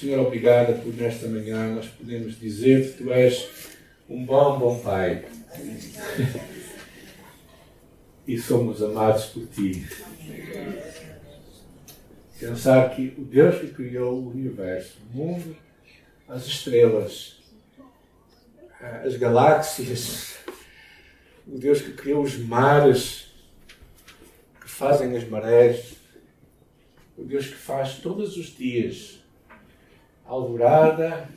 Senhor, obrigada por nesta manhã nós podemos dizer que Tu és um bom, bom Pai. e somos amados por Ti. Pensar que o Deus que criou o universo, o mundo, as estrelas, as galáxias, o Deus que criou os mares, que fazem as marés, o Deus que faz todos os dias alvorada,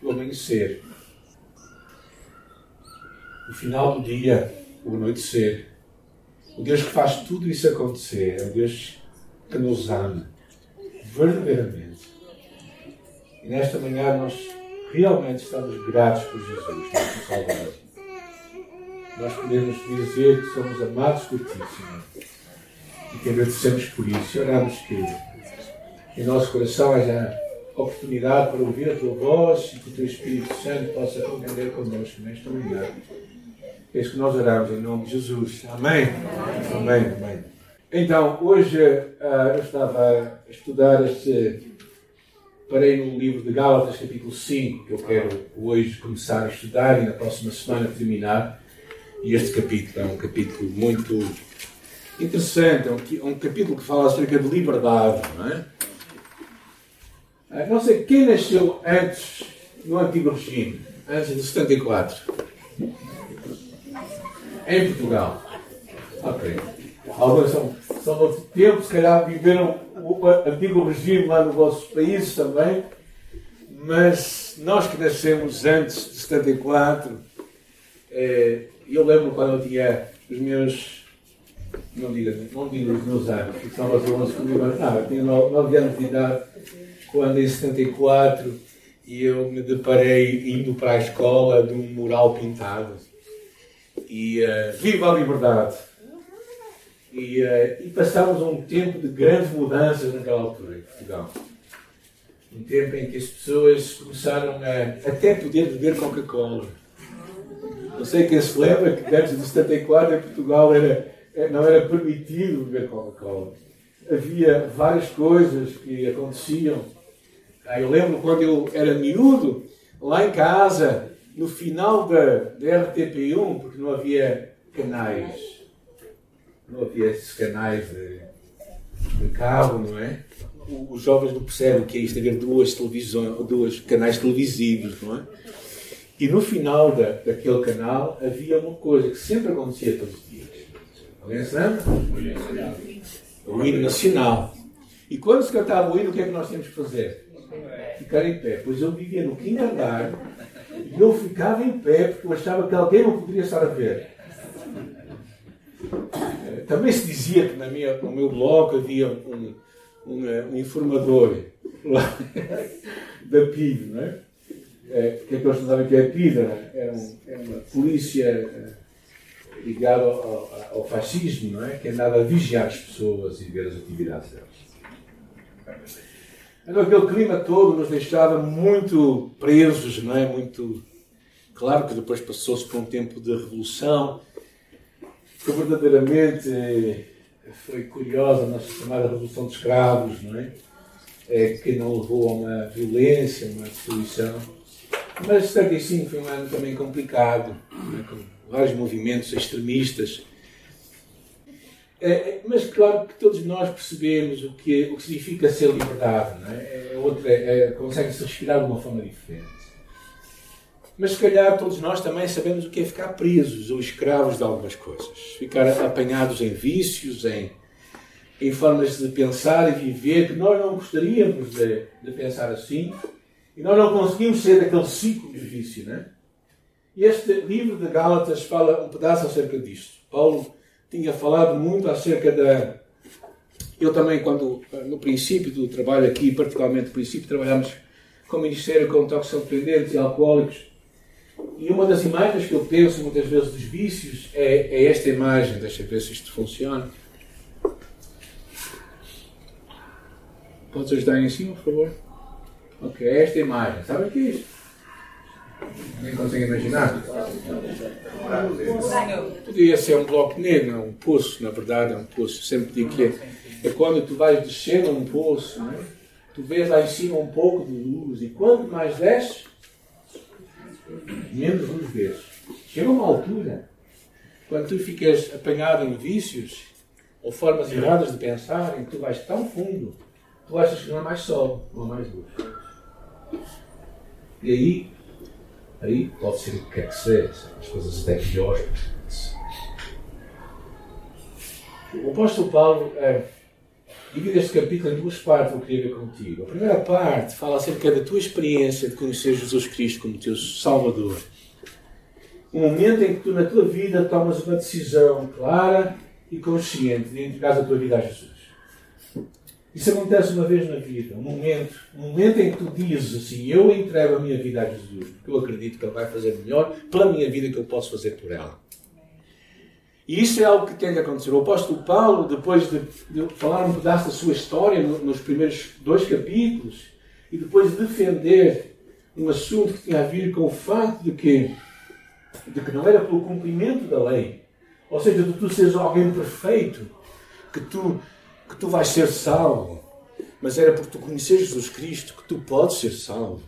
o amanhecer, o final do dia, o anoitecer. O Deus que faz tudo isso acontecer é o Deus que nos ama verdadeiramente. E nesta manhã nós realmente estamos gratos por Jesus, nosso Salvador. Nós podemos dizer que somos amados por Ti, Senhor. E que agradecemos por isso. Oramos que em nosso coração haja oportunidade para ouvir a Tua voz e que o Teu Espírito Santo possa compreender connosco nesta manhã. É isso que nós oramos em nome de Jesus. Amém? Amém. Amém. Então, hoje uh, eu estava a estudar este. Parei no livro de Gálatas, capítulo 5, que eu quero hoje começar a estudar e na próxima semana terminar. E este capítulo é um capítulo muito interessante, é um, um capítulo que fala acerca de liberdade, não é? Uh, não sei quem nasceu antes, no Antigo Regime, antes de 74. Em Portugal. Ok. Alguns são, são outro tempo, se calhar viveram o antigo regime lá nos vossos países também, mas nós que nascemos antes de 74, eh, eu lembro quando eu tinha os meus. Não diga, não diga os meus anos, porque são os 11 comigo, não, eu tinha 9 anos de idade quando em 74 e eu me deparei indo para a escola de um mural pintado. E uh, viva a liberdade! E, uh, e passámos um tempo de grandes mudanças naquela altura em Portugal. Um tempo em que as pessoas começaram a até poder beber Coca-Cola. Não sei quem se lembra que antes de 74 em Portugal era, eh, não era permitido beber Coca-Cola. Havia várias coisas que aconteciam. Ah, eu lembro quando eu era miúdo, lá em casa, no final da, da RTP1, porque não havia canais não havia esses canais de, de cabo, não é? Os jovens não percebem o que é isto, haver duas televisões, dois canais televisivos, não é? E no final da, daquele canal havia uma coisa que sempre acontecia todos os dias. Alguém se lembra? O hino nacional. E quando se cantava o hino, o que é que nós tínhamos que fazer? Ficar em pé. Pois eu vivia no quinto andar e eu ficava em pé porque eu achava que alguém não poderia estar a ver. Também se dizia que na minha, no meu blog havia um, um, eh, um informador da PID, não é? é que é que eles não sabem que é a PID? Era, um, uma polícia eh, ligada ao, ao, ao, fascismo, não é? Que andava a vigiar as pessoas e ver as atividades delas. Aquele clima todo nos deixava muito presos, não é? Muito. Claro que depois passou-se por um tempo de revolução que verdadeiramente foi curiosa nossa chamada Revolução de Escravos, não é? é que não levou a uma violência, uma destruição. Mas 75 foi um ano também complicado, é? com vários movimentos extremistas. É, é, mas claro que todos nós percebemos o que, o que significa ser liberdade, não é? é é, Consegue-se respirar de uma forma diferente. Mas se calhar todos nós também sabemos o que é ficar presos ou escravos de algumas coisas. Ficar apanhados em vícios, em, em formas de pensar e viver que nós não gostaríamos de, de pensar assim. E nós não conseguimos ser daquele ciclo de vício, não é? E este livro de Gálatas fala um pedaço acerca disto. Paulo tinha falado muito acerca da. Eu também, quando no princípio do trabalho aqui, particularmente no princípio, trabalhamos com o Ministério com toxicodependentes e alcoólicos. E uma das imagens que eu penso muitas vezes dos vícios é, é esta imagem. Deixa eu ver se isto funciona. Podes ajudar em cima, por favor? Ok, é esta imagem. Sabe o que é isto? Nem consegue imaginar? Podia ser um bloco negro, um poço, na verdade, é um poço. Sempre digo que é, é quando tu vais descer um poço, não é? tu vês lá em cima um pouco de luz e quanto mais desce, menos luz vês. Chega uma altura, quando tu ficas apanhado em vícios ou formas erradas de pensar, em que tu vais tão fundo, tu achas que não há mais sol, não há mais luz. E aí, aí pode ser o que quer que seja, as coisas até piores. O apóstolo Paulo é, divide este capítulo em duas partes, eu queria ver contigo. A primeira parte fala acerca da tua experiência de conhecer Jesus Cristo como teu Salvador. Um momento em que tu, na tua vida, tomas uma decisão clara e consciente de entregar a tua vida a Jesus. Isso acontece uma vez na vida, um momento, um momento em que tu dizes assim: Eu entrego a minha vida a Jesus, porque eu acredito que Ele vai fazer melhor pela minha vida que eu posso fazer por ela. E isso é algo que tem de acontecer. O apóstolo Paulo, depois de, de falar um pedaço da sua história no, nos primeiros dois capítulos, e depois de defender um assunto que tinha a ver com o facto de que, de que não era pelo cumprimento da lei, ou seja, de tu seres alguém perfeito, que tu, que tu vais ser salvo, mas era por tu conhecer Jesus Cristo que tu podes ser salvo.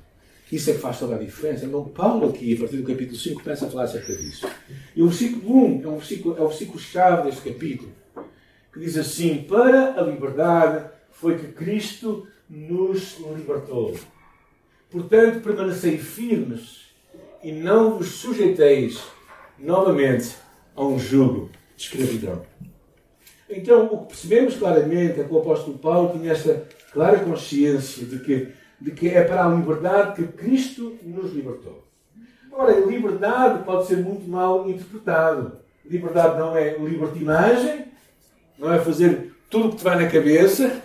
Isso é que faz toda a diferença. Então, Paulo, aqui, a partir do capítulo 5, começa a falar acerca disso. E o versículo 1 é, um versículo, é o versículo-chave deste capítulo, que diz assim: Para a liberdade foi que Cristo nos libertou. Portanto, permanecei firmes e não vos sujeiteis novamente a um jugo de escravidão. Então, o que percebemos claramente é que o apóstolo Paulo tinha esta clara consciência de que de que é para a liberdade que Cristo nos libertou. Ora, liberdade pode ser muito mal interpretado. Liberdade não é libertinagem, não é fazer tudo o que te vai na cabeça,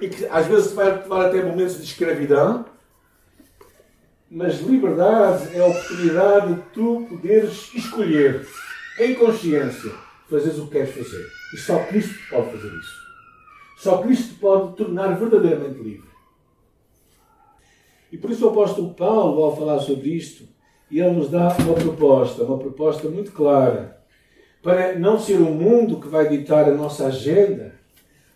e que às vezes vai levar até momentos de escravidão. Mas liberdade é a oportunidade de tu poderes escolher, em consciência, fazeres o que queres fazer. E só Cristo pode fazer isso. Só Cristo pode tornar verdadeiramente livre. E por isso o apóstolo Paulo, ao falar sobre isto, ele nos dá uma proposta, uma proposta muito clara, para não ser o mundo que vai ditar a nossa agenda,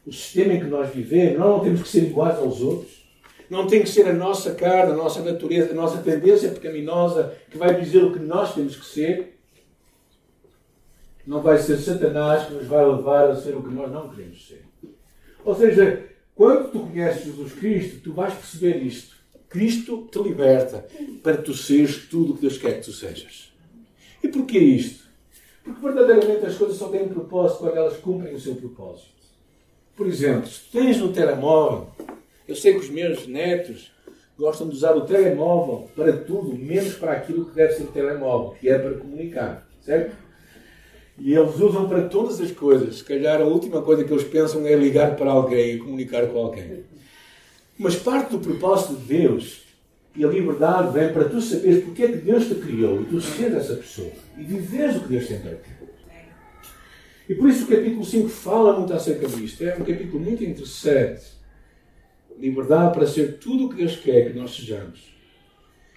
o sistema em que nós vivemos, nós não temos que ser iguais aos outros. Não tem que ser a nossa carne, a nossa natureza, a nossa tendência pecaminosa que vai dizer o que nós temos que ser. Não vai ser Satanás que nos vai levar a ser o que nós não queremos ser. Ou seja, quando tu conheces Jesus Cristo, tu vais perceber isto. Cristo te liberta para tu seres tudo o que Deus quer que tu sejas. E porquê isto? Porque verdadeiramente as coisas só têm um propósito quando elas cumprem o seu propósito. Por exemplo, se tens no telemóvel, eu sei que os meus netos gostam de usar o telemóvel para tudo, menos para aquilo que deve ser o telemóvel, que é para comunicar, certo? E eles usam para todas as coisas. Se calhar a última coisa que eles pensam é ligar para alguém e comunicar com alguém. Mas parte do propósito de Deus e a liberdade vem para tu saberes porque é que Deus te criou e tu seres essa pessoa e viveres o que Deus tem para ti. E por isso o capítulo 5 fala muito acerca disto. É um capítulo muito interessante. Liberdade para ser tudo o que Deus quer que nós sejamos.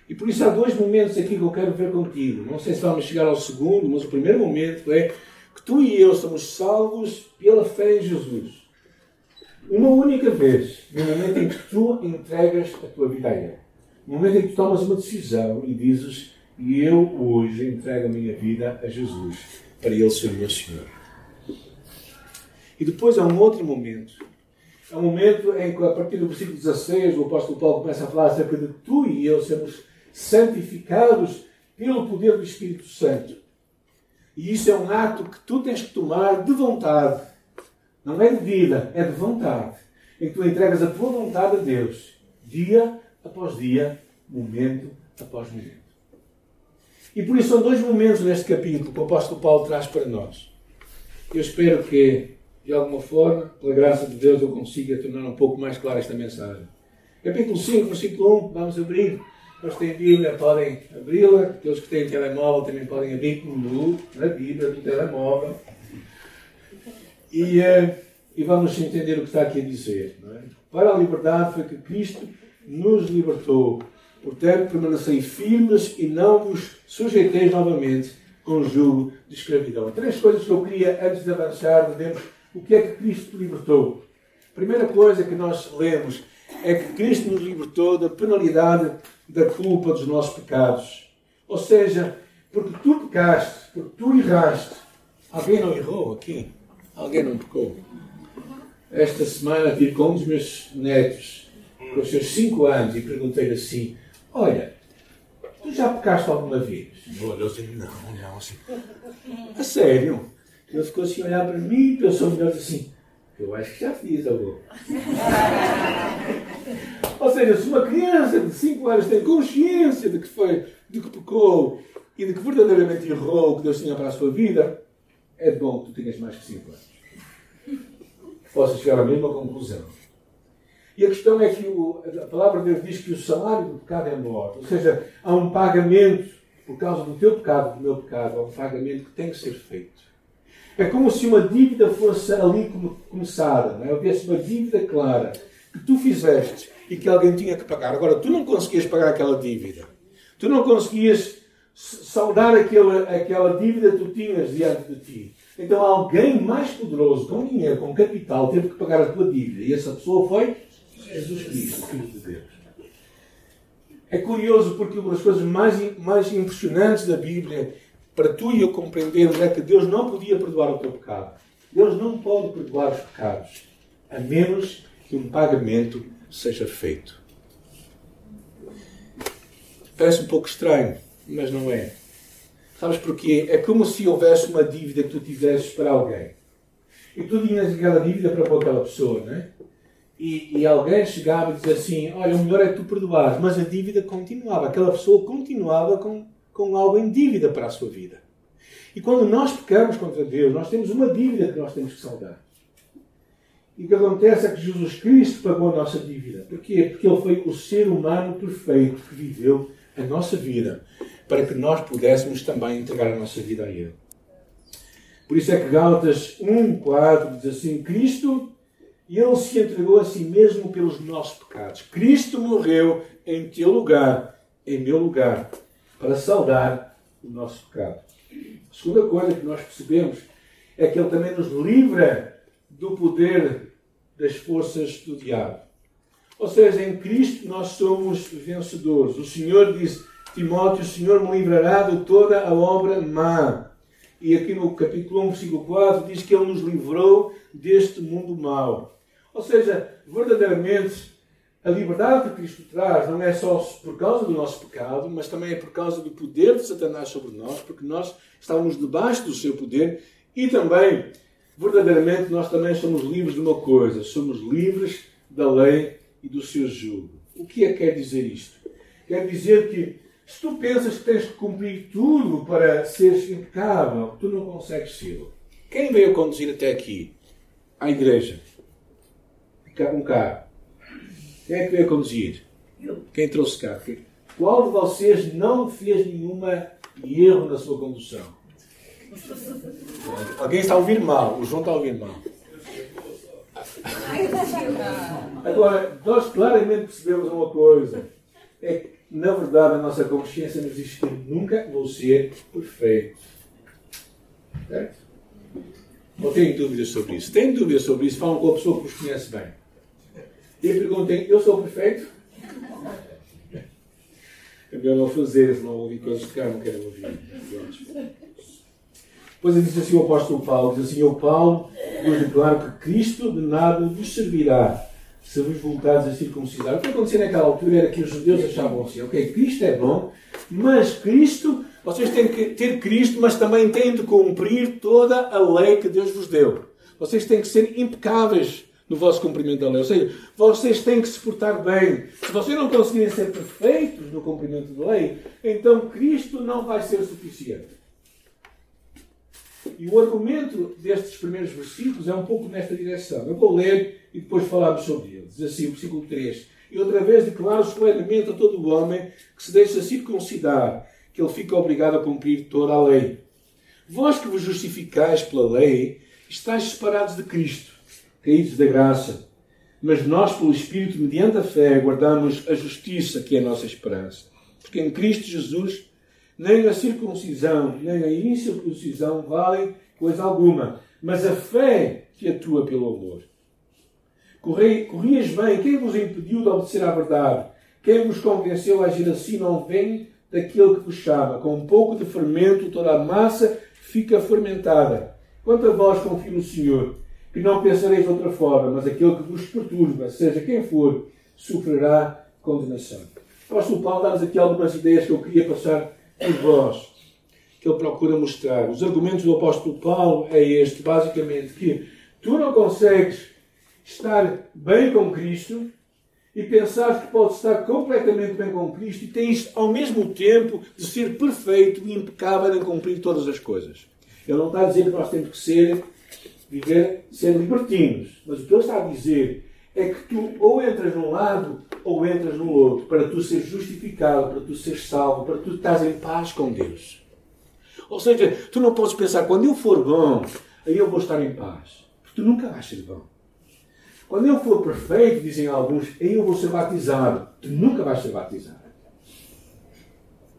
E por isso há dois momentos aqui que eu quero ver contigo. Não sei se vamos chegar ao segundo, mas o primeiro momento é que tu e eu somos salvos pela fé em Jesus. Uma única vez, no momento em que tu entregas a tua vida a Ele. No momento em que tomas uma decisão e dizes: E eu hoje entrego a minha vida a Jesus, para Ele ser o meu Senhor. E depois há um outro momento. É um momento em que, a partir do versículo 16, o apóstolo Paulo começa a falar acerca de tu e eu sermos santificados pelo poder do Espírito Santo. E isso é um ato que tu tens que tomar de vontade não é de vida, é de vontade. Em que tu entregas a tua vontade a Deus, dia após dia, momento após momento. E por isso são dois momentos neste capítulo que o apóstolo Paulo traz para nós. Eu espero que, de alguma forma, pela graça de Deus, eu consiga tornar um pouco mais clara esta mensagem. Capítulo 5, versículo 1, vamos abrir. Que têm Bíblia podem abri-la. Aqueles que têm telemóvel também podem abrir no, na Bíblia do telemóvel. E, uh, e vamos entender o que está aqui a dizer. É? Para a liberdade foi que Cristo nos libertou. Portanto, permanecei firmes e não vos sujeiteis novamente com o jugo de escravidão. Três coisas que eu queria, antes de avançar, vermos o que é que Cristo libertou. Primeira coisa que nós lemos é que Cristo nos libertou da penalidade da culpa dos nossos pecados. Ou seja, porque tu pecaste, porque tu erraste. Alguém não errou aqui? Alguém não pecou? Esta semana tive com um dos meus netos, com os seus 5 anos, e perguntei-lhe assim: Olha, tu já pecaste alguma vez? Olha, assim, não, não, assim. A sério? Ele ficou assim a olhar para mim e pensou melhor assim: Eu acho que já fiz, avô. Ou seja, se uma criança de 5 anos tem consciência de que foi, de que pecou e de que verdadeiramente errou o que Deus tinha para a sua vida, é bom que tu tenhas mais que 5 anos. Possas chegar à mesma conclusão. E a questão é que o, a palavra de Deus diz que o salário do pecado é morte. Ou seja, há um pagamento por causa do teu pecado, do meu pecado, há um pagamento que tem que ser feito. É como se uma dívida fosse ali começada, não é? houvesse uma dívida clara que tu fizeste e que alguém tinha que pagar. Agora, tu não conseguias pagar aquela dívida. Tu não conseguias saldar aquela, aquela dívida que tu tinhas diante de ti. Então, alguém mais poderoso, com dinheiro, com capital, teve que pagar a tua dívida. E essa pessoa foi Jesus Cristo, Filho de Deus. É curioso porque uma das coisas mais, mais impressionantes da Bíblia, para tu e eu compreendermos, é que Deus não podia perdoar o teu pecado. Deus não pode perdoar os pecados, a menos que um pagamento seja feito. Parece um pouco estranho, mas não é. Sabes porquê? É como se houvesse uma dívida que tu tivesses para alguém. E tu tinhas aquela dívida para aquela pessoa, não é? E, e, alguém chegava e dizia assim: Olha, o melhor é tu perdoares. Mas a dívida continuava. Aquela pessoa continuava com, com algo em dívida para a sua vida. E quando nós pecamos contra Deus, nós temos uma dívida que nós temos que saldar. E o que acontece é que Jesus Cristo pagou a nossa dívida. Porquê? Porque Ele foi o ser humano perfeito que viveu a nossa vida para que nós pudéssemos também entregar a nossa vida a Ele. Por isso é que Gálatas 1,4 diz assim: Cristo, Ele se entregou a si mesmo pelos nossos pecados. Cristo morreu em teu lugar, em meu lugar, para saldar o nosso pecado. A segunda coisa que nós percebemos é que Ele também nos livra do poder das forças do diabo. Ou seja, em Cristo nós somos vencedores. O Senhor diz, Timóteo, o Senhor me livrará de toda a obra má. E aqui no capítulo 1, versículo 4, diz que Ele nos livrou deste mundo mau. Ou seja, verdadeiramente, a liberdade que Cristo traz não é só por causa do nosso pecado, mas também é por causa do poder de Satanás sobre nós, porque nós estávamos debaixo do seu poder e também verdadeiramente nós também somos livres de uma coisa: somos livres da lei e do seu jugo. O que é que quer dizer isto? Quer dizer que se tu pensas que tens que cumprir tudo para seres impecável, tu não consegues ser. Quem veio conduzir até aqui? À igreja. Um carro. Quem é que veio conduzir? Quem trouxe carro? Qual de vocês não fez nenhuma erro na sua condução? Alguém está a ouvir mal. O João está a ouvir mal. Agora, nós claramente percebemos uma coisa. É que, na verdade, a nossa consciência diz que nunca vou ser perfeito. Certo? Ou têm dúvidas sobre isso? Têm dúvidas sobre isso? Falam com a pessoa que os conhece bem. E perguntem, eu sou perfeito? É melhor não fazer, senão ouvir coisas que cá não quero ouvir. Depois diz assim o apóstolo Paulo, diz assim, o Paulo vos declaro que Cristo de nada vos servirá se vos voltares a circuncidar. O que acontecia naquela altura era que os judeus achavam assim, ok, Cristo é bom, mas Cristo, vocês têm que ter Cristo, mas também têm de cumprir toda a lei que Deus vos deu. Vocês têm que ser impecáveis no vosso cumprimento da lei. Ou seja, vocês têm que se portar bem. Se vocês não conseguirem ser perfeitos no cumprimento da lei, então Cristo não vai ser suficiente. E o argumento destes primeiros versículos é um pouco nesta direção. Eu vou ler e depois falarmos sobre eles. Diz assim, o versículo 3. E outra vez declaro solenemente a todo o homem que se deixa circuncidar, que ele fica obrigado a cumprir toda a lei. Vós que vos justificais pela lei, estáis separados de Cristo, caídos da graça. Mas nós, pelo Espírito, mediante a fé, guardamos a justiça que é a nossa esperança. Porque em Cristo Jesus nem a circuncisão, nem a incircuncisão valem coisa alguma, mas a fé que atua pelo amor. Corrias bem, quem vos impediu de obedecer à verdade? Quem vos convenceu a agir assim não vem daquele que vos chama. Com um pouco de fermento, toda a massa fica fermentada. Quanto a vós, confio no Senhor, que não pensareis de outra forma, mas aquele que vos perturba, seja quem for, sofrerá condenação. Apóstolo Paulo dá-nos aqui algumas ideias que eu queria passar por vós, que ele procura mostrar. Os argumentos do apóstolo Paulo é este, basicamente, que tu não consegues estar bem com Cristo e pensar que podes estar completamente bem com Cristo e tens ao mesmo tempo de ser perfeito e impecável em cumprir todas as coisas. Ele não está a dizer que nós temos que ser, viver, ser libertinos, mas o que ele está a dizer é que tu ou entras num lado ou entras no outro, para tu seres justificado, para tu seres salvo, para tu estás em paz com Deus. Ou seja, tu não podes pensar, quando eu for bom, aí eu vou estar em paz. Porque tu nunca vais ser bom. Quando eu for perfeito, dizem alguns, aí eu vou ser batizado. Tu nunca vais ser batizado.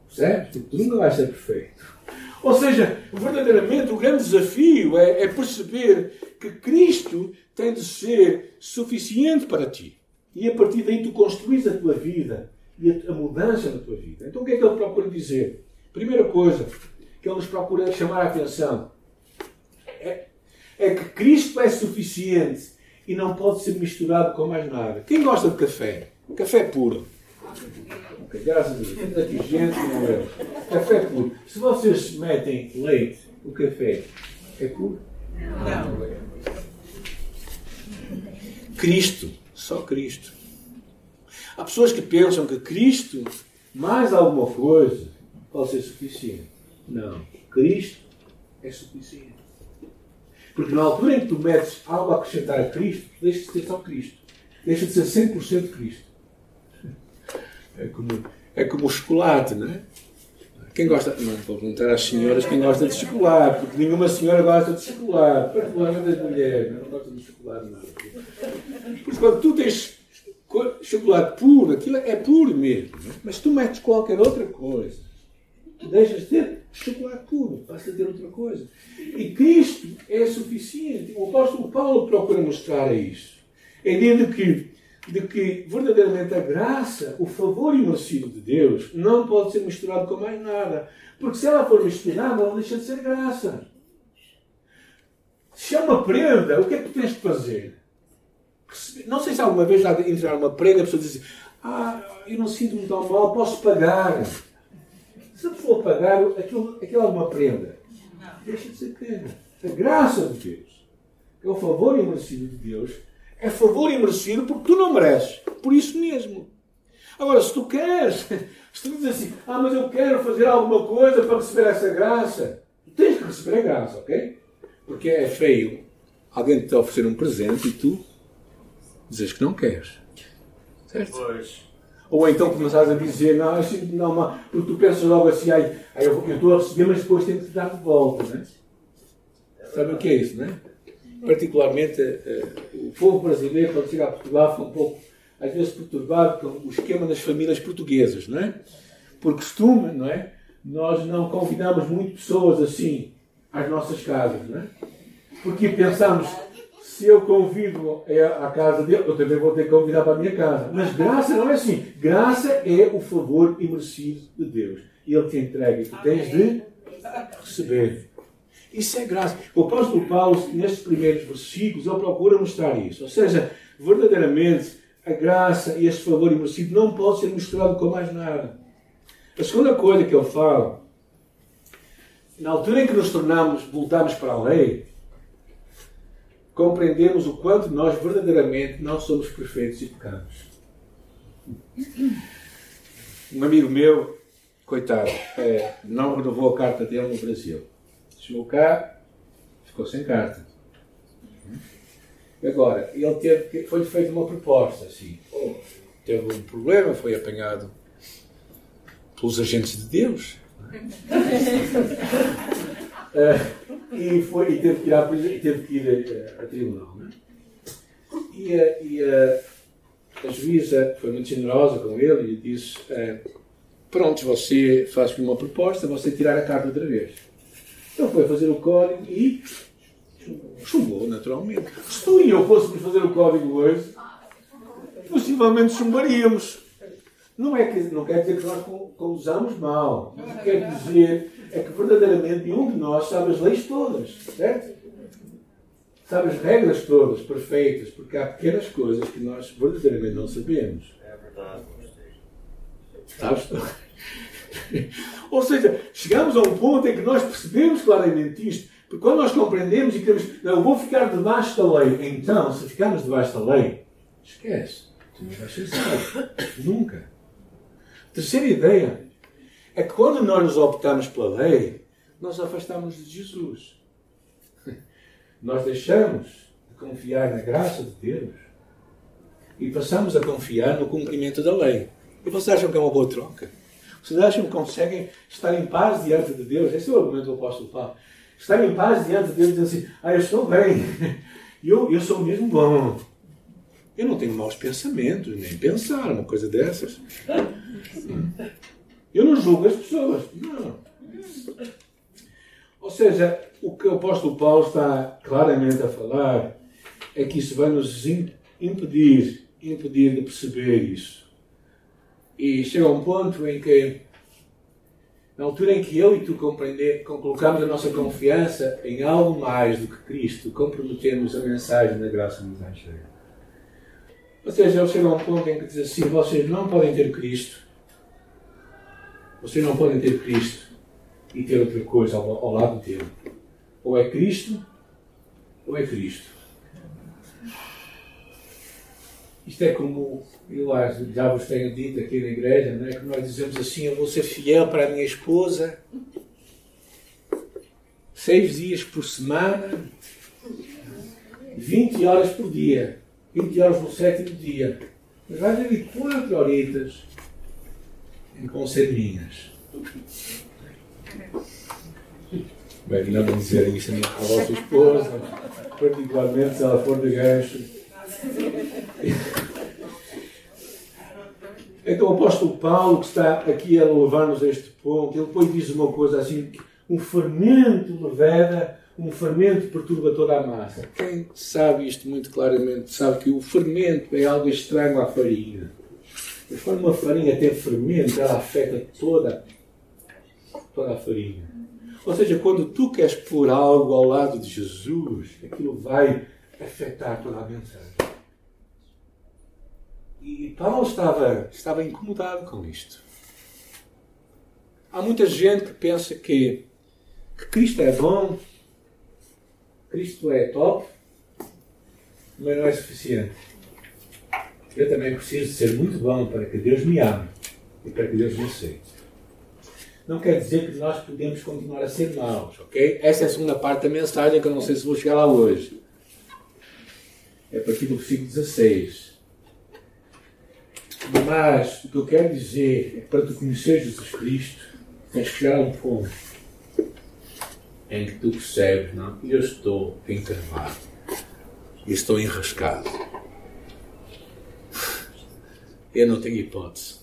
Certo? Tu nunca vais ser perfeito. Ou seja, verdadeiramente o grande desafio é, é perceber que Cristo tem de ser suficiente para ti. E a partir daí tu construís a tua vida e a, a mudança na tua vida. Então o que é que ele procura dizer? Primeira coisa que ele nos procura chamar a atenção é, é que Cristo é suficiente e não pode ser misturado com mais nada. Quem gosta de café? Café puro. Graças a Deus. Aqui gente não é. Café puro. Se vocês metem leite, o café é puro? Não. Cristo. Só Cristo. Há pessoas que pensam que Cristo, mais alguma coisa, pode ser suficiente. Não. Cristo é suficiente. Porque na altura em que tu metes algo a acrescentar a Cristo, deixa de ser só Cristo. Deixa de ser 100% Cristo. É como, é como o chocolate, não é? Quem gosta. Não, vou perguntar às senhoras quem gosta de chocolate, porque nenhuma senhora gosta de chocolate. Particularmente as mulheres, não gostam de chocolate nada. Porque quando tu tens chocolate puro, aquilo é puro mesmo. É? Mas tu metes qualquer outra coisa, deixas de ter chocolate puro, passa a ter outra coisa. E Cristo é suficiente. O apóstolo Paulo procura mostrar isso. É dizendo que de que verdadeiramente a graça, o favor imerecido de Deus, não pode ser misturado com mais nada. Porque se ela for misturada, ela deixa de ser graça. Se é uma prenda, o que é que tu tens de fazer? Não sei se alguma vez já entrar uma prenda, a pessoa diz assim, ah, eu não sinto-me tão mal, posso pagar. Se a pessoa pagar, aquilo, aquilo é uma prenda. Deixa de ser prenda. A graça de Deus, é o favor imerecido de Deus, é favor imerecido porque tu não mereces. Por isso mesmo. Agora, se tu queres, se tu dizes assim, ah, mas eu quero fazer alguma coisa para receber essa graça, tu tens que receber a graça, ok? Porque é feio alguém te oferecer um presente e tu dizes que não queres. Certo? Pois. Ou então começares a dizer, não, assim, não, não, porque tu pensas logo assim, ai, ai eu, eu estou a receber, mas depois tenho que te dar de volta, não é? Sabe o que é isso, não é? Particularmente uh, o povo brasileiro, quando chega a Portugal, foi um pouco, às vezes, perturbado com o esquema das famílias portuguesas, não é? Por costume, não é? Nós não convidamos muito pessoas assim às nossas casas, não é? Porque pensamos, se eu convido à casa dele, eu também vou ter que convidar para a minha casa. Mas graça não é assim. Graça é o favor imerecido de Deus. Ele te entrega e tu tens de receber. Isso é graça. O apóstolo Paulo, nestes primeiros versículos, ele procura mostrar isso. Ou seja, verdadeiramente, a graça e este favor imerecido não pode ser misturado com mais nada. A segunda coisa que ele fala, na altura em que nos tornamos, voltamos para a lei, compreendemos o quanto nós verdadeiramente não somos perfeitos e pecamos. Um amigo meu, coitado, é, não renovou a carta dele no Brasil. Chegou cá, ficou sem carta. Agora, ele teve, foi feita uma proposta, assim. Teve um problema, foi apanhado pelos agentes de Deus. uh, e, foi, e teve que ir, à, teve que ir a, a, a tribunal. Né? E, a, e a, a juíza foi muito generosa com ele e disse: uh, Pronto, você faz-me uma proposta, você tirar a carta outra vez. Então foi fazer o código e Chumbou, naturalmente. Se tu e eu fôssemos fazer o código hoje, possivelmente chumbaríamos. Não, é que, não quer dizer que nós conduzamos mal. O que quer dizer é que verdadeiramente nenhum de nós sabe as leis todas. Certo? Sabe as regras todas perfeitas, porque há pequenas coisas que nós verdadeiramente não sabemos. É verdade. Sabes? Ou seja, chegamos a um ponto em que nós percebemos claramente isto. Porque quando nós compreendemos e temos, não, eu vou ficar debaixo da lei. Então, se ficarmos debaixo da lei, esquece. Tu não vais ser salvo. Nunca. Terceira ideia é que quando nós nos optamos pela lei, nós afastamos de Jesus. Nós deixamos de confiar na graça de Deus e passamos a confiar no cumprimento da lei. E vocês acham que é uma boa troca? Vocês acham que conseguem estar em paz diante de Deus? Esse é o argumento do apóstolo Paulo. Estar em paz diante de Deus dizer assim: Ah, eu estou bem. Eu, eu sou mesmo bom. Eu não tenho maus pensamentos, nem pensar uma coisa dessas. Eu não julgo as pessoas. Não. Ou seja, o que o apóstolo Paulo está claramente a falar é que isso vai nos impedir, impedir de perceber isso. E chega um ponto em que, na altura em que eu e tu compreender, colocamos a nossa confiança em algo mais do que Cristo, comprometemos a mensagem da graça do Evangelho. Ou seja, ele chega a um ponto em que diz assim: vocês não podem ter Cristo, vocês não podem ter Cristo e ter outra coisa ao, ao lado dele. Ou é Cristo, ou é Cristo. Isto é como eu já vos tenho dito aqui na igreja, não é? que nós dizemos assim: eu vou ser fiel para a minha esposa, seis dias por semana, 20 horas por dia. 20 horas no sétimo dia. Mas vais ali 4 horitas em conselhinhas. Bem, não vamos dizer isso à vossa esposa, particularmente se ela for de gancho. Então o apóstolo Paulo, que está aqui a levar-nos a este ponto, ele depois diz uma coisa assim: um fermento leveda um fermento perturba toda a massa. Quem sabe isto muito claramente sabe que o fermento é algo estranho à farinha. Mas quando uma farinha tem fermento, ela afeta toda, toda a farinha. Ou seja, quando tu queres pôr algo ao lado de Jesus, aquilo vai afetar toda a mensagem. E Paulo estava, estava incomodado com isto. Há muita gente que pensa que, que Cristo é bom, Cristo é top, mas não é suficiente. Eu também preciso ser muito bom para que Deus me ame e para que Deus me aceite. Não quer dizer que nós podemos continuar a ser maus, ok? Essa é a segunda parte da mensagem que eu não sei se vou chegar lá hoje. É a partir do versículo 16. Mas o que eu quero dizer é que para tu conhecer Jesus Cristo, tens que chegar a um ponto em que tu percebes, não, eu estou encravado e estou enrascado. Eu não tenho hipótese.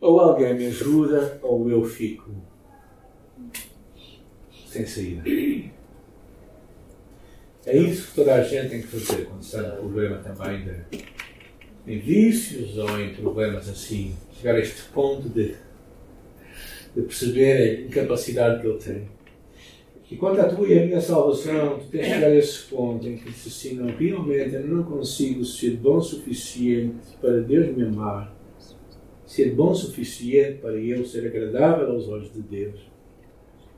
Ou alguém me ajuda, ou eu fico sem saída. É isso que toda a gente tem que fazer quando está no problema também de, vícios ou em problemas assim. Chegar a este ponto de de perceber a incapacidade que ele tem. E quanto à tua e a minha salvação, tu tens que chegar a esse ponto em que dizes assim, não, realmente eu não consigo ser bom o suficiente para Deus me amar, ser bom o suficiente para eu ser agradável aos olhos de Deus.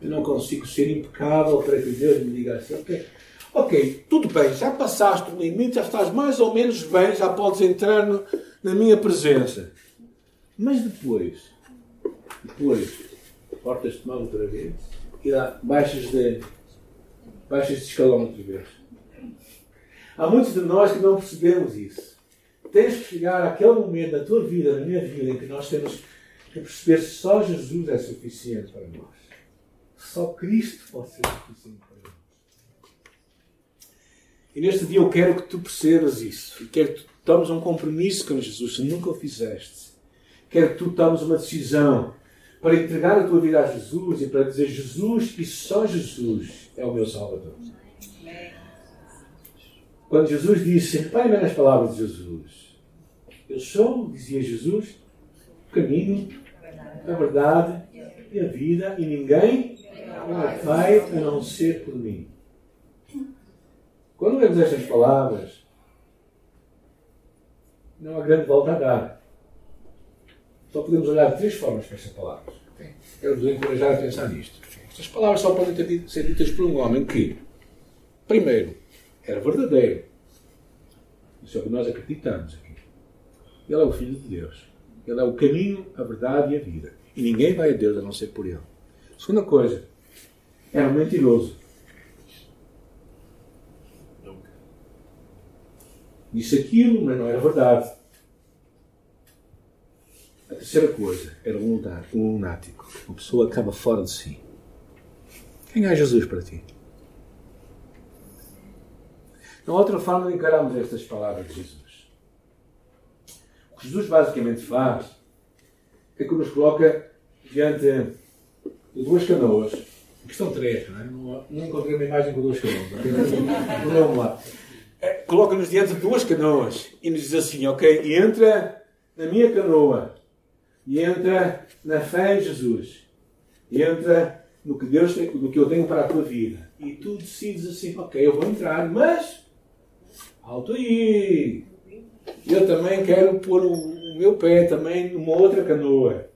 Eu não consigo ser impecável para que Deus me diga assim, ok, ok, tudo bem, já passaste o limite, já estás mais ou menos bem, já podes entrar no, na minha presença. Mas depois, depois portas de mão outra vez e lá baixas de, baixas de escalão outra vez. Há muitos de nós que não percebemos isso. Tens que chegar àquele momento da tua vida, da minha vida, em que nós temos que perceber que só Jesus é suficiente para nós. Só Cristo pode ser suficiente. E neste dia eu quero que tu percebas isso. E quero que tu tomes um compromisso com Jesus, se nunca o fizeste. Quero que tu tomes uma decisão para entregar a tua vida a Jesus e para dizer Jesus e só Jesus é o meu Salvador. Quando Jesus disse, reparem bem nas palavras de Jesus, eu sou, dizia Jesus, o caminho, a verdade e a vida, e ninguém vai a não ser por mim. Quando lemos estas palavras, não há grande volta a dar. Só podemos olhar de três formas para estas palavras. Quero-vos encorajar a pensar nisto. Estas palavras só podem ser ditas por um homem que, primeiro, era verdadeiro. Isso é o que nós acreditamos aqui. Ele é o Filho de Deus. Ele é o caminho, a verdade e a vida. E ninguém vai a Deus a não ser por Ele. Segunda coisa, era um mentiroso. Disse aquilo, mas não era verdade. A terceira coisa era um lunático. Uma pessoa que estava fora de si. Quem é Jesus para ti? Não há outra forma de encararmos estas palavras de Jesus. O que Jesus basicamente faz é que nos coloca diante de duas canoas. Aqui estão três, não é? Não, não encontrei uma imagem com duas canoas. Vamos lá. É, coloca-nos diante de duas canoas e nos diz assim: Ok, entra na minha canoa e entra na fé em Jesus. Entra no que Deus tem, no que eu tenho para a tua vida. E tu decides assim, ok, eu vou entrar, mas alto aí. Eu também quero pôr o meu pé também numa outra canoa.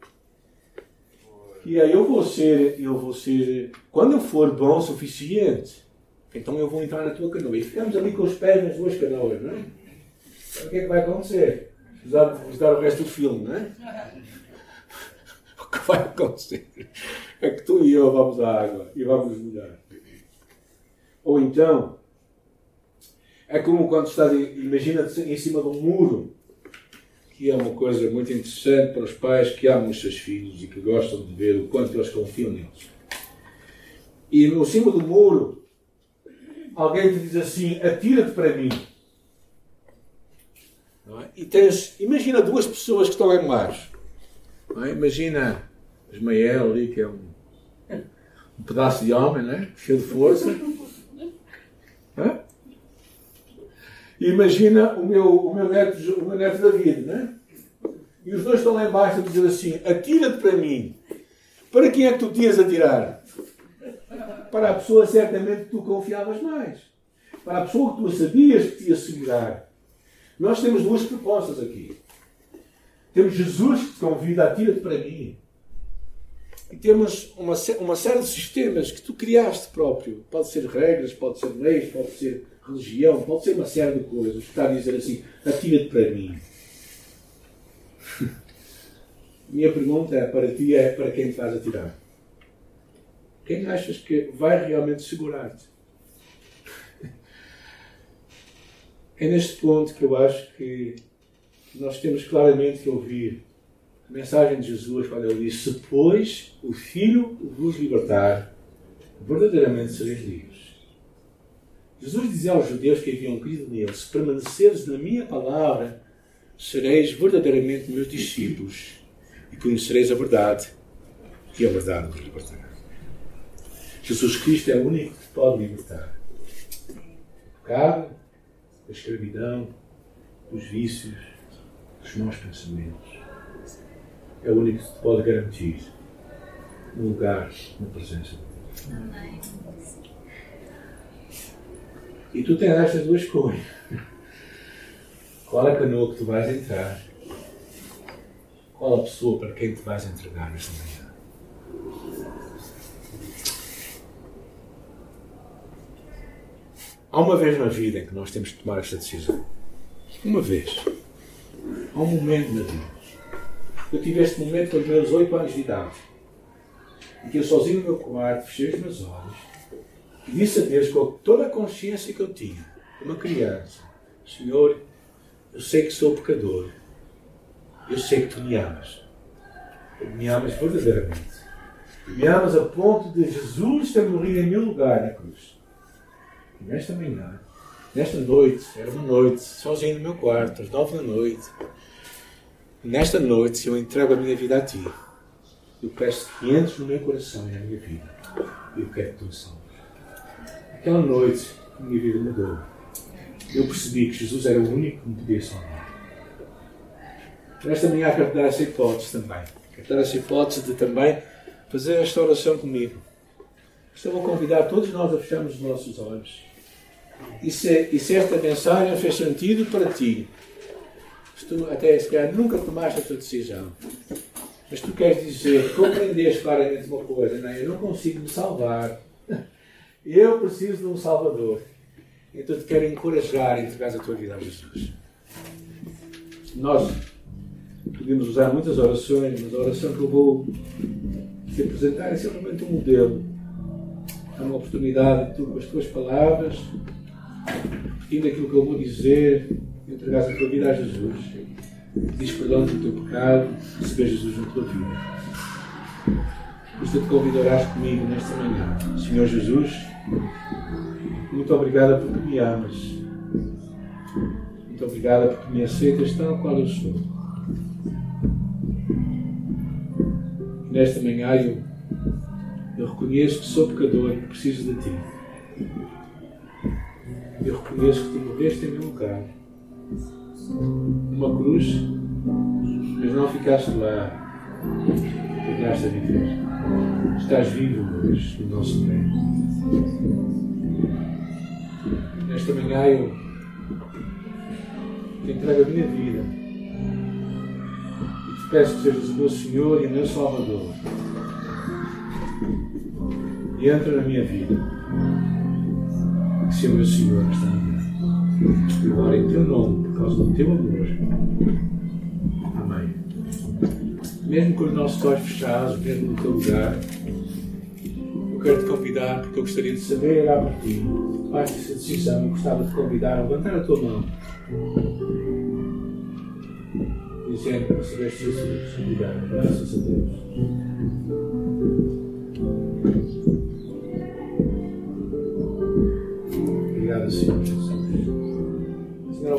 E aí eu vou ser, eu vou ser, quando eu for bom o suficiente, então eu vou entrar na tua canoa. E ficamos ali com os pés nas duas canoas, não é? Então, o que é que vai acontecer? Vamos dar o resto do filme, não é? O que vai acontecer é que tu e eu vamos à água e vamos molhar. Ou então, é como quando estás, imagina em cima de um muro, que é uma coisa muito interessante para os pais que amam os seus filhos e que gostam de ver o quanto eles confiam neles. E no cima do muro, alguém te diz assim: atira-te para mim. É? E tens, imagina duas pessoas que estão lá embaixo. É? Imagina Ismael ali, que é um, um pedaço de homem, né? cheio de força. É? imagina o meu, o meu, neto, o meu neto David, né? E os dois estão lá embaixo a dizer assim: atira-te para mim. Para quem é que tu tinhas a tirar? Para a pessoa certamente que tu confiavas mais. Para a pessoa que tu sabias que te ia segurar. Nós temos duas propostas aqui. Temos Jesus que te convida, atira-te para mim. E temos uma, uma série de sistemas que tu criaste próprio. Pode ser regras, pode ser leis, pode ser religião, pode ser uma série de coisas. Está a dizer assim, atira-te para mim. Minha pergunta é, para ti é para quem te vais atirar? Quem achas que vai realmente segurar-te? É neste ponto que eu acho que nós temos claramente que ouvir a mensagem de Jesus quando ele diz: Se, pois, o Filho vos libertar, verdadeiramente sereis livres. Jesus dizia aos judeus que haviam crido nele: Se permaneceres na minha palavra, sereis verdadeiramente meus discípulos e conhecereis a verdade, e a verdade vos libertará. Jesus Cristo é o único que pode libertar do pecado, da escravidão, dos vícios, dos maus pensamentos. É o único que te pode garantir um lugar na presença de Deus. Amém. E tu tens estas duas coisas. Qual é a canoa que tu vais entrar? Qual a pessoa para quem te vais entregar nesta manhã? Há uma vez na vida em que nós temos que tomar esta decisão. Uma vez. Há um momento na vida. Eu tive este momento com os meus oito anos de idade. Em que eu sozinho no meu quarto, fechei os meus olhos e disse a Deus com toda a consciência que eu tinha, uma criança: Senhor, eu sei que sou pecador. Eu sei que tu me amas. Me amas verdadeiramente. Me amas a ponto de Jesus ter morrido em meu lugar na cruz. Nesta manhã, nesta noite, era uma noite, sozinho no meu quarto, às nove da noite. nesta noite, eu entrego a minha vida a ti. Eu peço que entres no meu coração e na minha vida. Eu quero que tu salves. Aquela noite, a minha vida mudou. Eu percebi que Jesus era o único que me podia salvar. Nesta manhã quero dar essa hipótese também. Quero dar essa hipótese de também fazer esta oração comigo. Estou a convidar todos nós a fecharmos os nossos olhos. E se, e se esta mensagem fez sentido para ti, se tu até se calhar nunca tomaste a tua decisão, mas tu queres dizer, compreendes claramente uma coisa, não, eu não consigo me salvar. Eu preciso de um Salvador. Então te quero encorajar a entregar a tua vida a Jesus. Nós podemos usar muitas orações, mas a oração que eu vou te apresentar é simplesmente um modelo. É uma oportunidade de tu, com as tuas palavras, repetindo aquilo que eu vou dizer, entregar a tua vida a Jesus. Diz perdão do teu pecado, receber Jesus na tua vida. Por isso te convidarás comigo nesta manhã. Senhor Jesus, muito obrigada porque me amas. Muito obrigada porque me aceitas tal qual eu sou. nesta manhã eu, eu reconheço que sou pecador e que preciso de Ti. Eu reconheço que Tu morreste em meu lugar. Uma cruz, mas não ficaste lá. Tornaste a viver. Estás vivo hoje no nosso meio. Nesta manhã eu te entrego a minha vida peço que sejas o meu Senhor e o meu Salvador. E entra na minha vida. O meu Senhor oro em teu nome, por causa do teu amor. Amém. Mesmo com os nossos olhos fechados, mesmo no teu lugar, eu quero te convidar, porque eu gostaria de saber olhar por ti. Faz essa decisão, eu gostava de te convidar a levantar a tua mão dizendo que recebeste Jesus. Obrigado. Graças a Deus.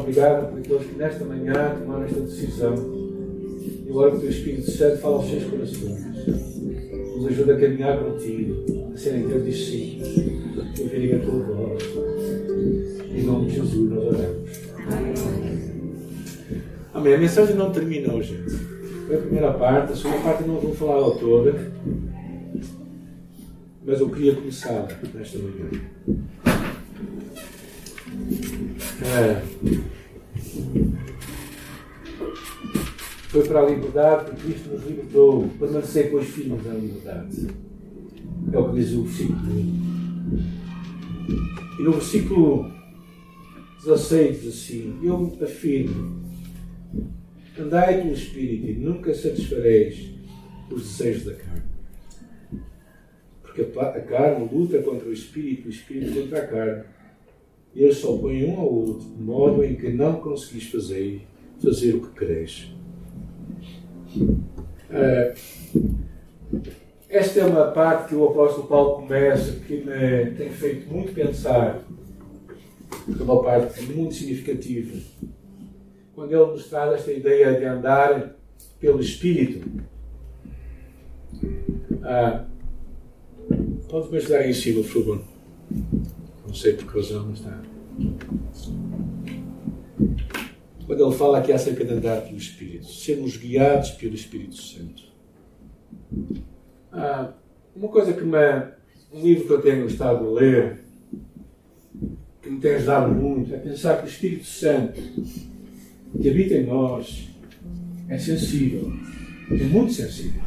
Obrigado por aqueles que nesta manhã tomaram esta decisão. E agora que o Teu Espírito Santo fala aos seus corações. Nos ajuda a caminhar contigo, a serem teus discípulos, a ouvirem a tua voz. Em nome de Jesus nós oramos. Amém. A mensagem não terminou, gente. Foi a primeira parte, a segunda parte não vou falar ela toda. Mas eu queria começar nesta manhã. É. Foi para a liberdade que Cristo nos libertou. Permanecer com os filhos da liberdade. É o que diz o versículo 1. E no versículo 16 diz assim: Eu afirmo Andai pelo Espírito e nunca satisfareis os desejos da carne. Porque a carne luta contra o Espírito, o Espírito contra a carne. E eles se opõem um ao outro, de modo em que não conseguis fazer, fazer o que quereis. Uh, esta é uma parte que o apóstolo Paulo começa, que me tem feito muito pensar. É uma parte muito significativa quando ele nos traz esta ideia de andar pelo Espírito. Ah, pode me ajudar em cima, por favor? Sei por que mas está. Quando ele fala aqui acerca de andar pelo Espírito, sermos guiados pelo Espírito Santo. Ah, uma coisa que me. Um livro que eu tenho gostado de ler, que me tem ajudado muito, é pensar que o Espírito Santo que habita em nós é sensível, é muito sensível.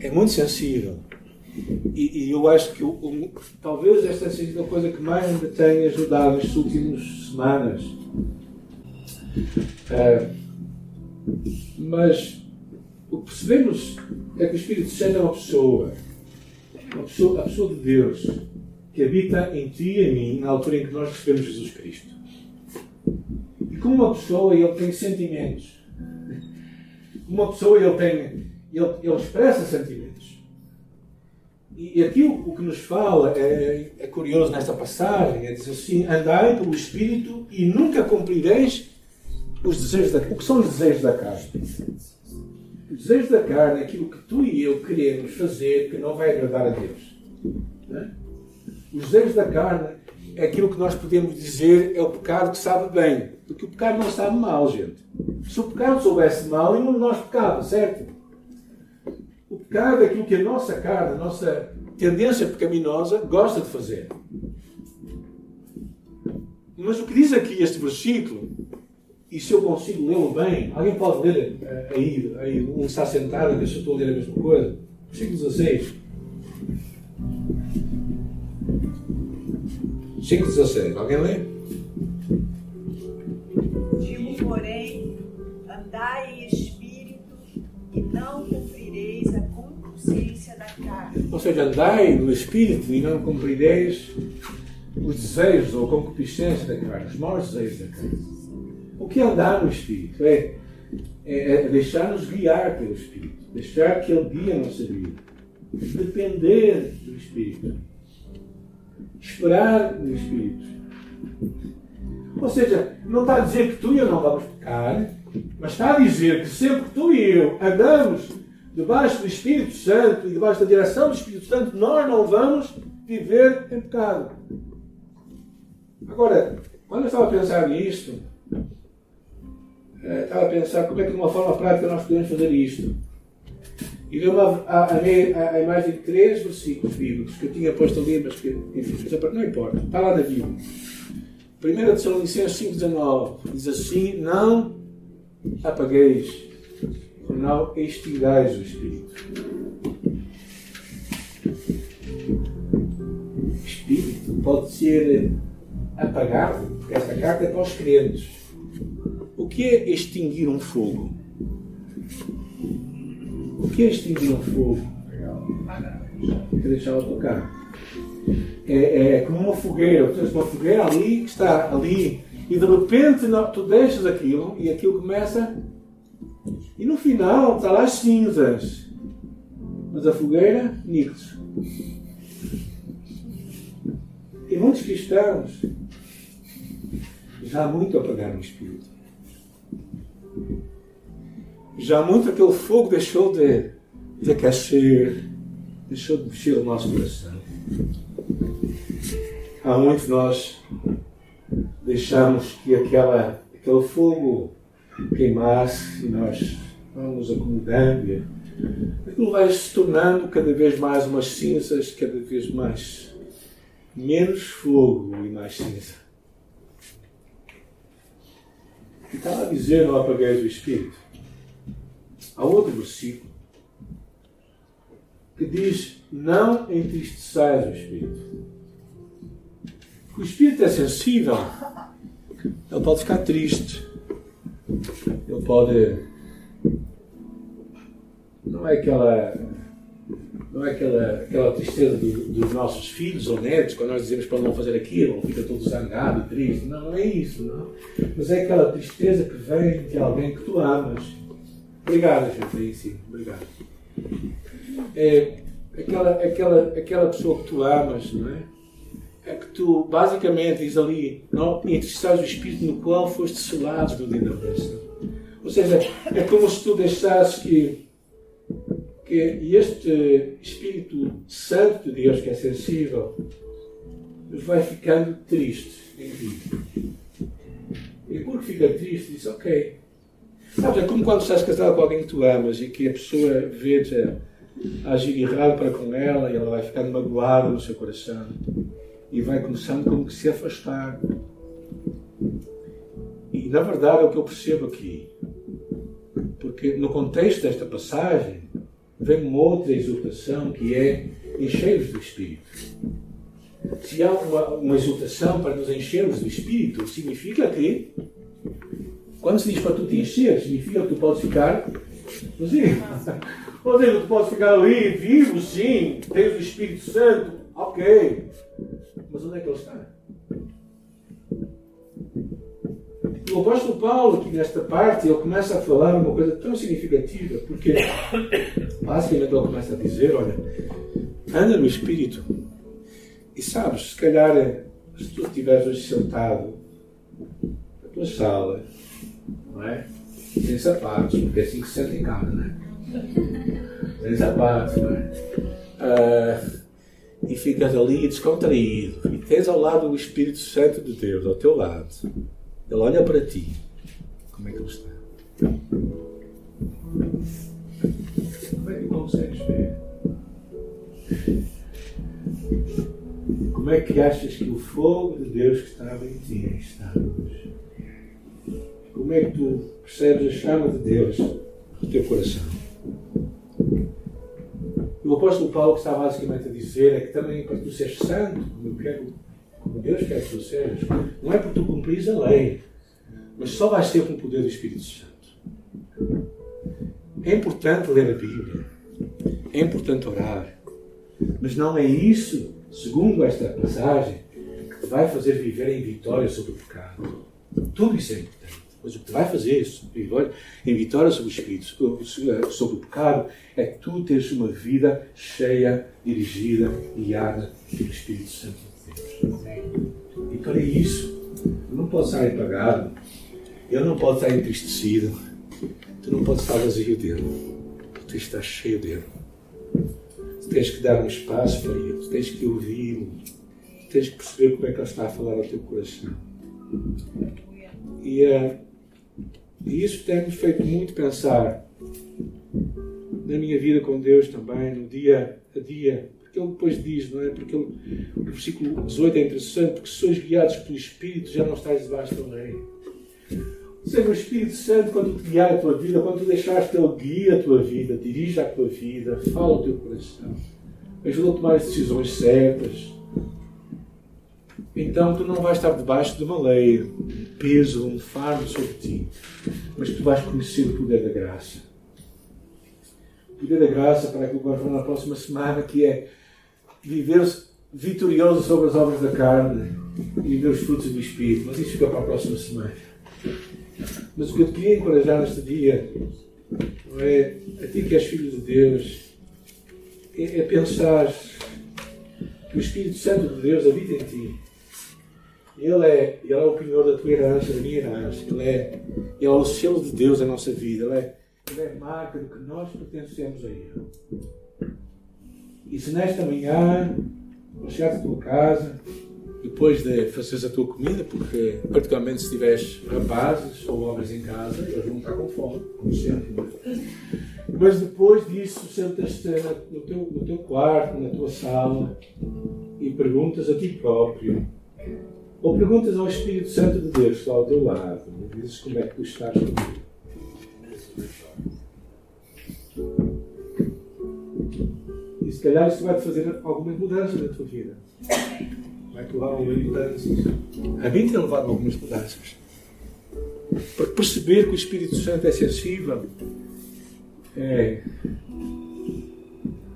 É muito sensível. E, e eu acho que o, talvez esta sido a coisa que mais me tem ajudado nestas últimas semanas. Uh, mas o que percebemos é que o Espírito Santo é uma pessoa, uma pessoa, a pessoa de Deus, que habita em ti e em mim na altura em que nós recebemos Jesus Cristo como uma pessoa ele tem sentimentos. Uma pessoa ele tem. Ele, ele expressa sentimentos. E aqui o, o que nos fala é, é, curioso nesta passagem, é dizer assim, andai pelo Espírito e nunca cumprireis os desejos da O que são os desejos da carne? O desejo da carne é aquilo que tu e eu queremos fazer que não vai agradar a Deus. É? Os desejos da carne é aquilo que nós podemos dizer é o pecado que sabe bem. Porque o pecado não sabe mal, gente. Se o pecado soubesse mal, nenhum de nós pecava, certo? O pecado é aquilo que a nossa carne, a nossa tendência pecaminosa gosta de fazer. Mas o que diz aqui este versículo, e se eu consigo lê-lo bem, alguém pode ler eh, aí, aí um está sentado, deixa eu ler a mesma coisa. Versículo 16. 5,16. Alguém lê? Digo, porém, andai Ou seja, andai no espírito e não cumprireis os desejos ou concupiscência da carne, os maus desejos da carne. O que é andar no espírito? É, é, é deixar-nos guiar pelo espírito, deixar que ele guie a nossa vida, depender do espírito esperar no Espírito. Ou seja, não está a dizer que tu e eu não vamos pecar, mas está a dizer que sempre que tu e eu andamos debaixo do Espírito Santo e debaixo da direção do Espírito Santo, nós não vamos viver em pecado. Agora, quando eu estava a pensar nisto, eh, estava a pensar como é que de uma forma prática nós podemos fazer isto. E deu-me a, a, a, a, imagem de três versículos bíblicos que eu tinha posto ali, mas que, enfim, não importa, está lá na Bíblia. 1 Tessalonicenses 5,19 diz assim: Não apagueis, não extingais o Espírito. Espírito pode ser apagado, porque esta carta é para os crentes. O que é extinguir um fogo? O que é extinguir um fogo? Tem que deixá-la tocar. É, é, como uma fogueira, tens uma fogueira ali que está ali e de repente tu deixas aquilo e aquilo começa e no final está lá as cinzas. Mas a fogueira, níqueis. E muitos cristãos já muito apagaram o espírito já muito aquele fogo deixou de, de aquecer, deixou de mexer o nosso coração. Há muitos de nós deixamos que aquela, aquele fogo queimasse e nós vamos acomodando. Aquilo vai se tornando cada vez mais umas cinzas, cada vez mais menos fogo e mais cinza. E está a dizer, não apagueis o Espírito. Há outro versículo que diz: Não entristeçais o Espírito. O Espírito é sensível, ele pode ficar triste, ele pode. Não é aquela. Não é aquela, aquela tristeza do, dos nossos filhos ou netos, quando nós dizemos para não fazer aquilo, fica todo zangado triste. Não, não é isso, não. Mas é aquela tristeza que vem de alguém que tu amas Obrigado, gente, aí sim, obrigado. É, aquela, aquela, aquela pessoa que tu amas, não é? É que tu, basicamente, diz ali, não, entristeces o Espírito no qual foste selados no dia da bênção. Ou seja, é como se tu deixasses que, que este Espírito Santo de Deus, que é sensível, vai ficando triste em ti. E porque fica triste, diz, ok, Sabe, é como quando estás casado com alguém que tu amas e que a pessoa vê-te agir errado para com ela e ela vai ficando magoada no seu coração e vai começando como que se afastar. E na verdade é o que eu percebo aqui. Porque no contexto desta passagem vem uma outra exultação que é encher-vos do Espírito. Se há uma, uma exultação para nos enchermos do Espírito, significa que quando se diz para tu te encher, significa que tu podes ficar vazio. Ou seja, tu podes ficar ali, vivo, sim, tens o Espírito Santo, ok. Mas onde é que ele está? O apóstolo Paulo, aqui nesta parte, ele começa a falar uma coisa tão significativa, porque basicamente ele começa a dizer: olha, anda no Espírito. E sabes, se calhar, se tu estiveres hoje sentado na tua sala, não é? Sem sapatos, porque é assim que se sente em casa, não é? Tens a paz, não é? Uh, e ficas ali descontraído. E tens ao lado o Espírito Santo de Deus, ao teu lado. Ele olha para ti. Como é que ele está? Como é que consegues ver? Como é que achas que o fogo de Deus que estava em ti está hoje? Como é que tu percebes a chama de Deus no teu coração? O apóstolo Paulo que está basicamente a dizer é que também para tu seres santo, como, eu quero, como Deus quer que tu sejas, não é porque tu cumpris a lei, mas só vais ser com o poder do Espírito Santo. É importante ler a Bíblia, é importante orar, mas não é isso, segundo esta passagem, que vai fazer viver em vitória sobre o pecado. Tudo isso é importante. Mas o que vai fazer em vitória sobre o Espírito, sobre o pecado, é tu teres uma vida cheia, dirigida, guiada pelo Espírito Santo de Deus. E para isso, tu não podes estar empagado, ele não pode estar entristecido, tu não podes estar vazio dele, tu tens que estar cheio dele. Tu tens que dar um espaço para ele, tu tens que ouvi-lo, tens que perceber como é que ele está a falar ao teu coração. E uh, e isso tem-me feito muito pensar na minha vida com Deus também, no dia a dia. Porque ele depois diz, não é? Porque ele, o versículo 18 é interessante, porque se sois guiados pelo Espírito, já não estáis debaixo da lei. Ou seja, o Espírito Santo, quando te guiar a tua vida, quando tu deixares que Ele guie a tua vida, dirija a tua vida, fala o teu coração, ajuda a tomar as decisões certas, então tu não vais estar debaixo de uma lei, peso, um fardo sobre ti, mas tu vais conhecer o poder da graça. O poder da graça para aquilo que vamos falar na próxima semana, que é viver vitorioso sobre as obras da carne e viver os frutos do Espírito. Mas isso fica para a próxima semana. Mas o que eu te queria encorajar neste dia é a ti que és filho de Deus, é, é pensar que o Espírito Santo de Deus habita em ti ele é, ele é o penhor da tua herança, da minha herança. Ele é, ele é o selo de Deus na nossa vida. Ele é, ele é marca de que nós pertencemos a Ele. E se nesta manhã, ao chegar à tua casa, depois de fazeres a tua comida, porque particularmente se tiveres rapazes ou homens em casa, eles vão estar com fome, como sempre. Mas depois disso, sentas-te no teu, no teu quarto, na tua sala, e perguntas a ti próprio ou perguntas ao Espírito Santo de Deus que está ao teu lado e dizes como é que tu estás comigo. E se calhar isso vai-te fazer algumas mudanças na tua vida. Vai-te levar a algumas mudanças. A mim tem levado algumas mudanças. Para perceber que o Espírito Santo é sensível. É,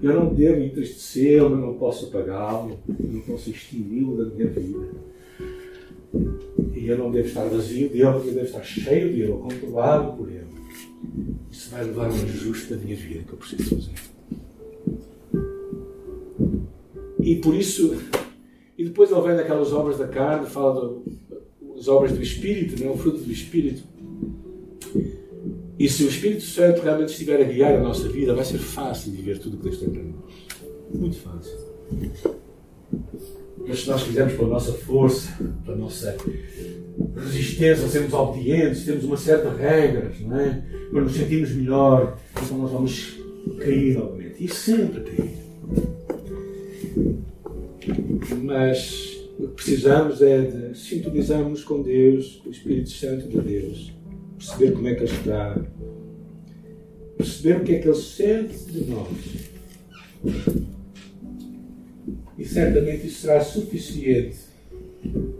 eu não devo entristecê-lo, eu não posso apagá-lo, eu não posso extingui-lo da minha vida. E eu não devo estar vazio dele, eu devo estar cheio dele, controlado por ele. Isso vai levar um ajuste da minha vida que eu preciso fazer. E por isso, e depois ele vem daquelas obras da carne, fala das obras do Espírito, não é? o fruto do Espírito. E se o Espírito Santo realmente estiver a guiar a nossa vida, vai ser fácil viver tudo o que Deus tem para nós. Muito fácil. Mas se nós fizermos pela nossa força, pela nossa resistência, sermos obedientes, temos uma certa regras, não é? Para nos sentirmos melhor, então nós vamos cair novamente. E sempre cair. Mas o que precisamos é de sintonizarmos com Deus, com o Espírito Santo de Deus, perceber como é que Ele está, perceber o que é que Ele sente de nós e certamente isso será suficiente.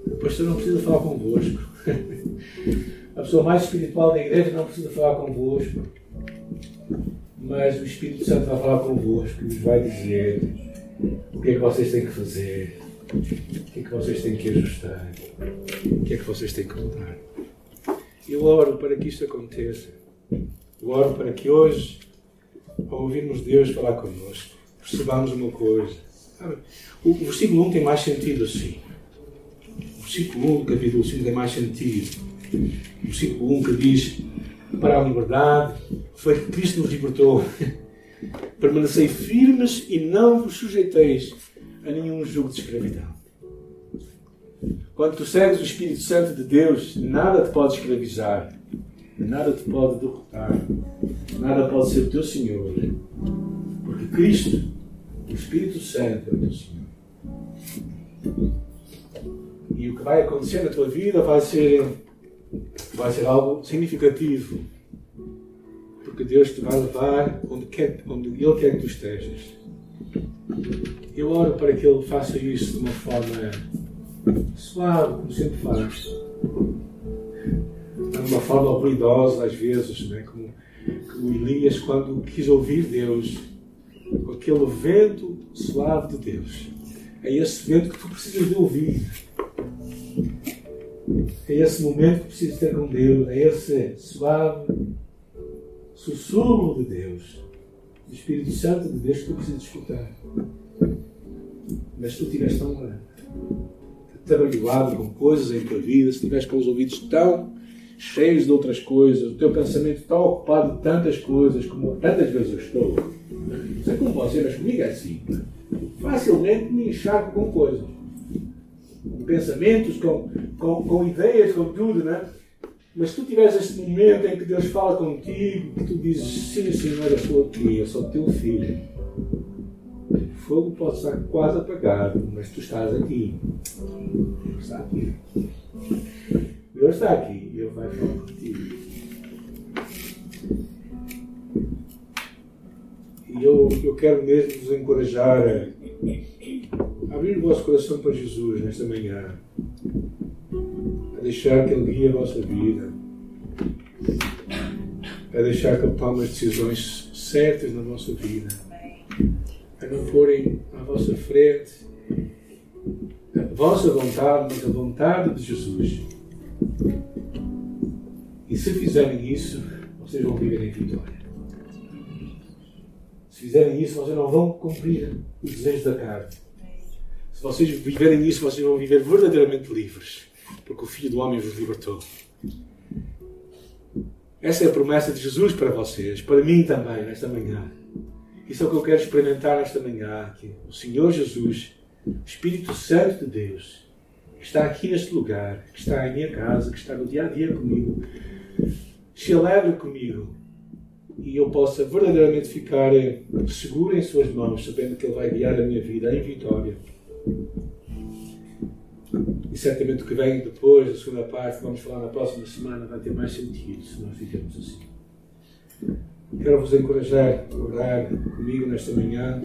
O pastor não precisa falar convosco. A pessoa mais espiritual da igreja não precisa falar convosco. Mas o Espírito Santo vai falar convosco e vos vai dizer o que é que vocês têm que fazer, o que é que vocês têm que ajustar, o que é que vocês têm que mudar. Eu oro para que isto aconteça. Eu oro para que hoje, ao ouvirmos Deus falar connosco, percebamos uma coisa o versículo 1 tem mais sentido assim. O versículo 1 do capítulo 5 tem mais sentido. O versículo 1 que diz para a liberdade foi que Cristo nos libertou. Permanecei firmes e não vos sujeiteis a nenhum jugo de escravidão. Quando tu segues o Espírito Santo de Deus, nada te pode escravizar, nada te pode derrotar, nada pode ser o teu Senhor. Porque Cristo, o Espírito Santo, é o teu Senhor. E o que vai acontecer na tua vida vai ser, vai ser algo significativo. Porque Deus te vai levar onde, quer, onde Ele quer que tu estejas. Eu oro para que Ele faça isso de uma forma suave, como sempre faz. De uma forma ruidosa, às vezes, né? como, como Elias, quando quis ouvir Deus, com aquele vento suave de Deus. É esse vento que tu precisas de ouvir. É esse momento que precisas ter com Deus. É esse suave sussurro de Deus, do Espírito Santo de Deus que tu precisas escutar. Mas tu estiveres tão trabalhado com coisas em tua vida, se estiveres com os ouvidos tão cheios de outras coisas, o teu pensamento tão ocupado de tantas coisas, como tantas vezes eu estou. Não sei como você, mas comigo é assim. Facilmente me encharco com coisas. Com pensamentos, com, com, com ideias, com tudo, né? Mas se tu tiveres este momento em que Deus fala contigo, que tu dizes, sim Senhor, eu estou aqui, eu sou teu filho. O fogo pode estar quase apagado, mas tu estás aqui. Deus está aqui. Deus está aqui e Ele vai falar contigo. E eu, eu quero mesmo vos encorajar a abrir o vosso coração para Jesus nesta manhã deixar que Ele guie a vossa vida, a deixar que Ele tome as decisões certas na vossa vida, a não porem à vossa frente a vossa vontade, mas a vontade de Jesus. E se fizerem isso, vocês vão viver em vitória. Fizerem isso, vocês não vão cumprir os desejos da carne. Se vocês viverem isso, vocês vão viver verdadeiramente livres porque o Filho do Homem vos libertou. Essa é a promessa de Jesus para vocês, para mim também, nesta manhã. Isso é o que eu quero experimentar nesta manhã. Que o Senhor Jesus, Espírito Santo de Deus, que está aqui neste lugar, que está em minha casa, que está no dia a dia comigo, se alegre comigo e eu possa verdadeiramente ficar seguro em Suas mãos, sabendo que Ele vai guiar a minha vida em vitória. E certamente o que vem depois, a segunda parte, vamos falar na próxima semana, vai ter mais sentido se nós fizermos assim. Quero vos encorajar a orar comigo nesta manhã.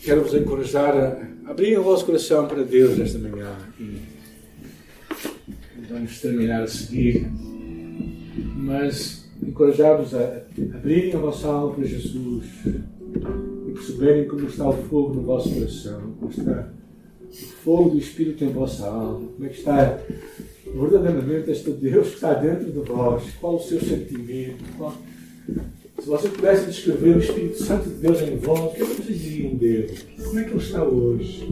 Quero vos encorajar a abrir o vosso coração para Deus nesta manhã. E vamos terminar a seguir. Mas encorajar-vos a abrirem a vossa alma para Jesus e perceberem como está o fogo no vosso coração, como está o fogo do Espírito em vossa alma? Como é que está verdadeiramente este Deus que está dentro de vós? Qual o seu sentimento? Qual... Se vocês pudessem descrever o Espírito Santo de Deus em vós, o que, é que vocês diriam dele? Como é que ele está hoje?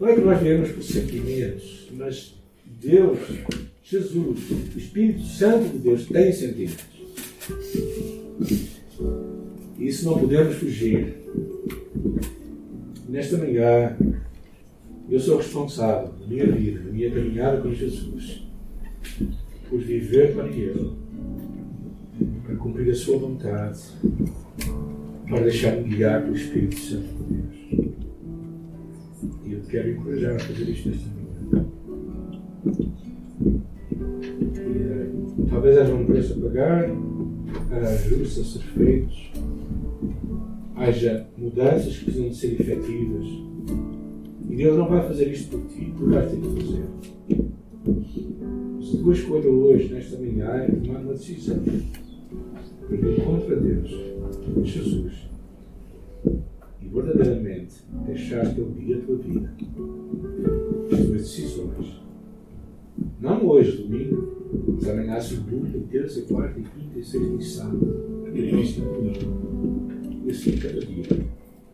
Não é que nós viemos por sentimentos, mas Deus, Jesus, o Espírito Santo de Deus tem sentimentos. E isso não podemos fugir nesta manhã, eu sou responsável da minha vida, da minha caminhada com Jesus, por viver para Ele, para cumprir a Sua vontade, para deixar-me guiar pelo Espírito Santo de Deus. E eu quero encorajar a fazer isto nesta manhã. Talvez haja um preço a pagar, ajustes a ser feitos haja mudanças que precisam de ser efetivas. E Deus não vai fazer isto por ti, tu vais ter que fazer. Se a tua escolha hoje, nesta manhã, é tomar uma decisão. Ir contra Deus, Jesus, e verdadeiramente deixar que Ele guie a tua vida, as tuas decisões, não hoje, domingo, mas amanhã, segunda, terça, quarta, quinta, sexta e sábado, e próximo domingo e assim cada dia.